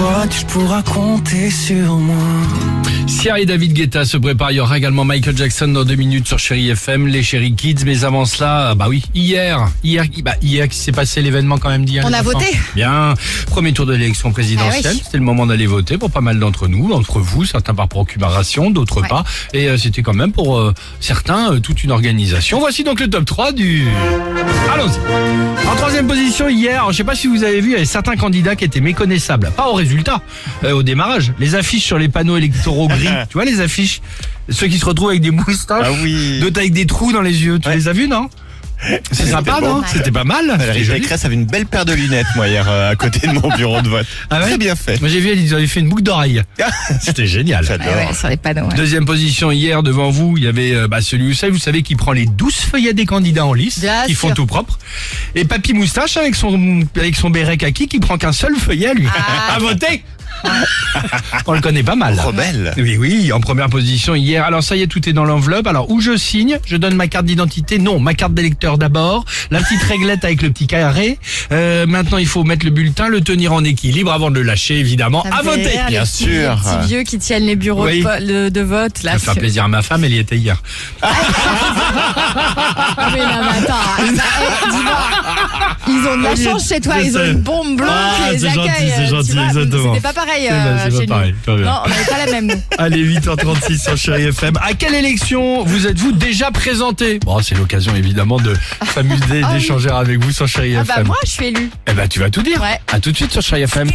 toi, tu pourras compter sur moi. Sierra et David Guetta se préparent. Il y aura également Michael Jackson dans deux minutes sur Chéri FM, les Chéri Kids. Mais avant cela, bah oui, hier, hier, bah hier, qui s'est passé l'événement quand même d'hier. On a enfants voté. Bien. Premier tour de l'élection présidentielle. Ah oui. C'était le moment d'aller voter pour pas mal d'entre nous, d'entre vous, certains par procuration, d'autres Ouais. pas. Et euh, c'était quand même pour euh, certains euh, toute une organisation. Voici donc le top 3 du. Allons-y. Troisième position hier, je sais pas si vous avez vu, il y avait certains candidats qui étaient méconnaissables. Pas au résultat, euh, au démarrage. Les affiches sur les panneaux électoraux gris. tu vois les affiches Ceux qui se retrouvent avec des moustaches. Ah oui. D'autres avec des trous dans les yeux. Tu Ouais. les as vus, non? C'est sympa, non C'était pas mal. Valérie. Pécresse avait une belle paire de lunettes, moi, hier, euh, à côté de mon bureau de vote. Ah ouais Très bien fait. Moi j'ai vu, ils avaient fait une boucle d'oreille. C'était génial. J'adore. Ah ouais, sur les panneaux. ouais. Deuxième position hier devant vous, il y avait euh, bah, celui vous savez, vous savez qui prend les 12 feuillets des candidats en lice, Bien qui font sûr. tout propre, et Papy Moustache avec son avec son béret kaki qui prend qu'un seul feuillet lui. Ah. à voter. On le connaît pas mal. Rebelle. Oui, oui, en première position hier. Alors ça y est, tout est dans l'enveloppe. Alors où je signe, je donne ma carte d'identité. Non, ma carte d'électeur d'abord. La petite réglette avec le petit carré. Euh, maintenant, il faut mettre le bulletin, le tenir en équilibre avant de le lâcher, évidemment. À voter. les bien petits- sûr. Les petits vieux qui tiennent les bureaux Oui. de, vo- de- de vote. Là, Ça faire c'est- plaisir à ma femme, elle y était hier. Ah, mais non, mais attends. Eh, Ils ont de la chance chez toi. Ils ont une bombe blanche Ah, qui les c'est accueille. gentil, c'est euh, gentil, exactement. C'était pas pareil C'est euh, pas- c'est pas chez pareil, nous. Non, on n'avait pas la même. Allez, 8h36 sur Chéri FM. À quelle élection vous êtes-vous déjà présenté Bon, c'est l'occasion évidemment de s'amuser Ah d'échanger avec vous sur Chéri Ah FM. bah moi, je suis élue. Eh ben, tu vas tout dire. À tout de suite sur Chéri FM.